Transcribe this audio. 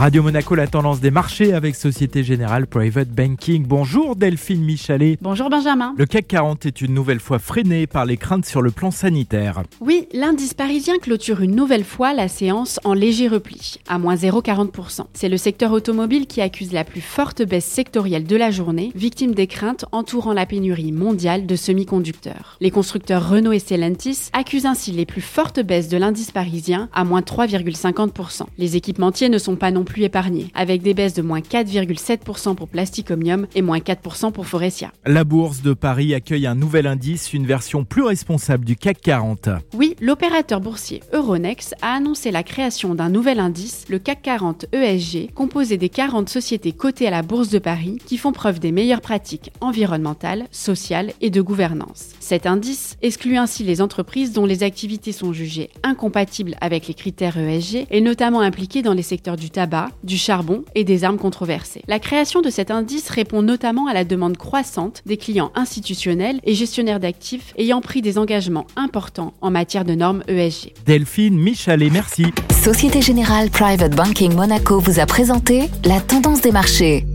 Radio Monaco, la tendance des marchés avec Société Générale Private Banking. Bonjour Delphine Michalet. Bonjour Benjamin. Le CAC 40 est une nouvelle fois freiné par les craintes sur le plan sanitaire. Oui, l'indice parisien clôture une nouvelle fois la séance en léger repli, à moins 0,40%. C'est le secteur automobile qui accuse la plus forte baisse sectorielle de la journée, victime des craintes entourant la pénurie mondiale de semi-conducteurs. Les constructeurs Renault et Stellantis accusent ainsi les plus fortes baisses de l'indice parisien, à moins 3,50%. Les équipementiers ne sont pas non plus épargnés, avec des baisses de moins 4,7% pour Plasticomium et moins 4% pour Forestia. La bourse de Paris accueille un nouvel indice, une version plus responsable du CAC 40. Oui, l'opérateur boursier Euronext a annoncé la création d'un nouvel indice, le CAC 40 ESG, composé des 40 sociétés cotées à la Bourse de Paris qui font preuve des meilleures pratiques environnementales, sociales et de gouvernance. Cet indice exclut ainsi les entreprises dont les activités sont jugées incompatibles avec les critères ESG et notamment impliquées dans les secteurs du tabac du charbon et des armes controversées. La création de cet indice répond notamment à la demande croissante des clients institutionnels et gestionnaires d'actifs ayant pris des engagements importants en matière de normes ESG. Delphine Michalet, merci. Société Générale Private Banking Monaco vous a présenté la tendance des marchés.